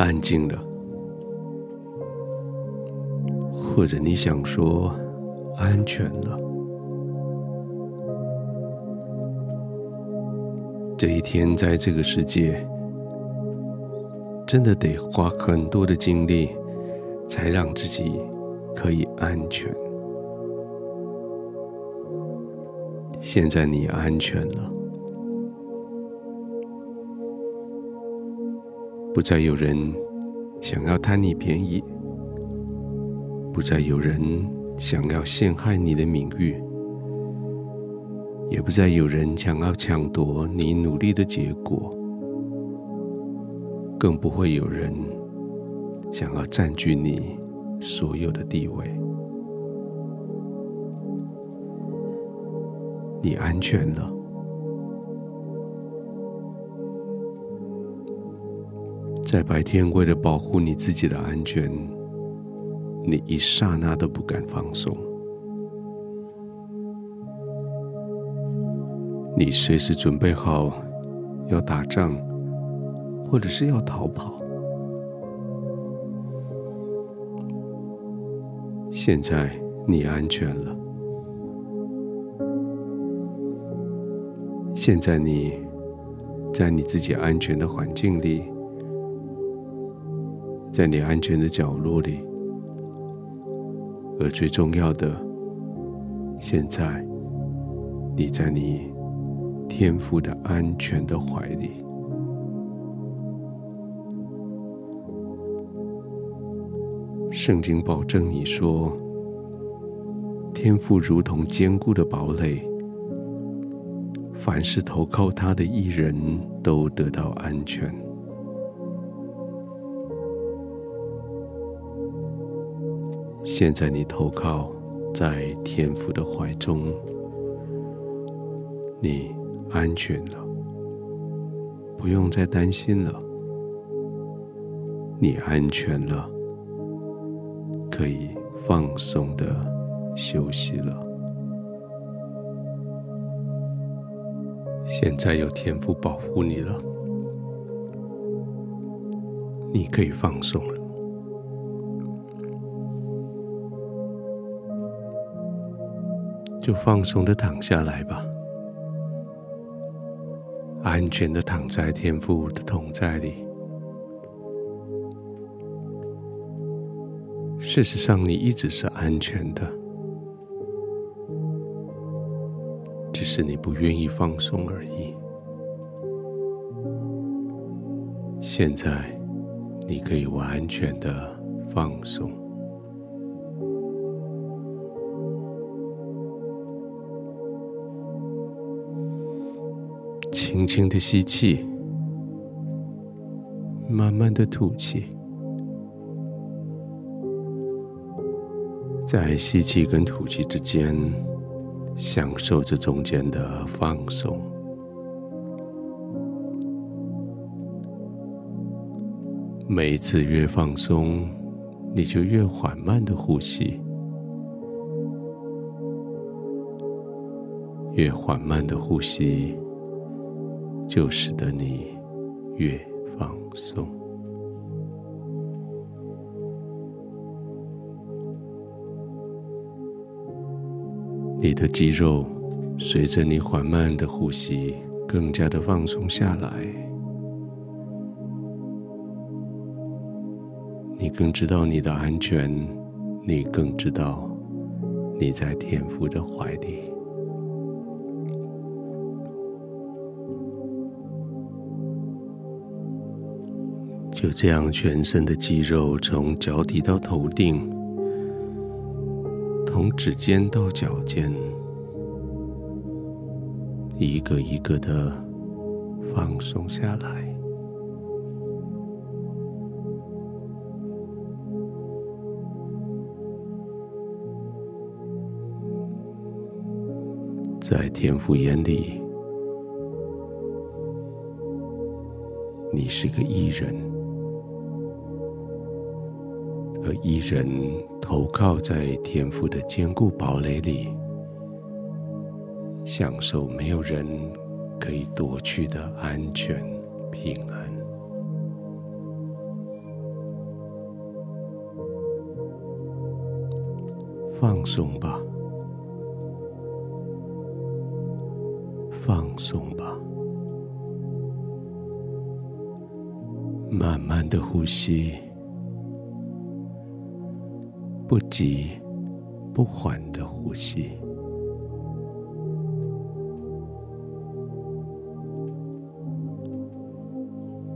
安静了，或者你想说安全了。这一天在这个世界，真的得花很多的精力，才让自己可以安全。现在你安全了。不再有人想要贪你便宜，不再有人想要陷害你的名誉，也不再有人想要抢夺你努力的结果，更不会有人想要占据你所有的地位。你安全了。在白天，为了保护你自己的安全，你一刹那都不敢放松。你随时准备好要打仗，或者是要逃跑。现在你安全了。现在你在你自己安全的环境里。在你安全的角落里，而最重要的，现在你在你天父的安全的怀里。圣经保证你说，天父如同坚固的堡垒，凡是投靠他的义人都得到安全。现在你投靠在天父的怀中，你安全了，不用再担心了。你安全了，可以放松的休息了。现在有天父保护你了，你可以放松了。就放松的躺下来吧，安全的躺在天父的同在里。事实上，你一直是安全的，只是你不愿意放松而已。现在，你可以完全的放松。轻轻的吸气，慢慢的吐气，在吸气跟吐气之间，享受这中间的放松。每一次越放松，你就越缓慢的呼吸，越缓慢的呼吸。就使得你越放松，你的肌肉随着你缓慢的呼吸，更加的放松下来。你更知道你的安全，你更知道你在天父的怀里。就这样，全身的肌肉从脚底到头顶，从指尖到脚尖，一个一个的放松下来。在天父眼里，你是个艺人。一人投靠在天父的坚固堡垒里，享受没有人可以夺去的安全平安。放松吧，放松吧，慢慢的呼吸。不急不缓的呼吸。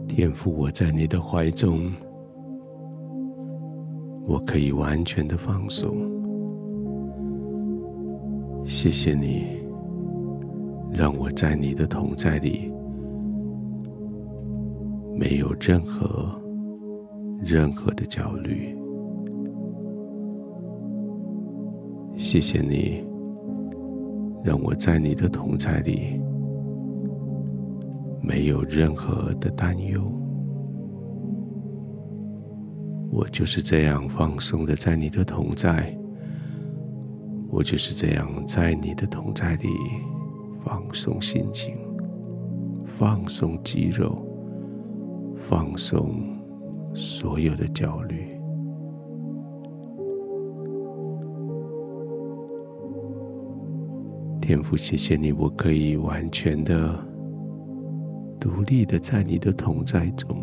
天父，我在你的怀中，我可以完全的放松。谢谢你，让我在你的同在里，没有任何任何的焦虑。谢谢你，让我在你的同在里。没有任何的担忧，我就是这样放松的在你的同在，我就是这样在你的同在里放松心情，放松肌肉，放松所有的焦虑。天父，谢谢你，我可以完全的。独立的在你的同在中，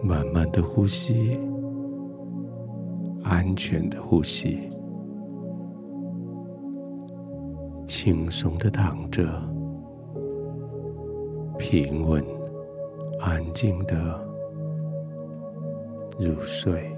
慢慢的呼吸，安全的呼吸，轻松的躺着，平稳、安静的入睡。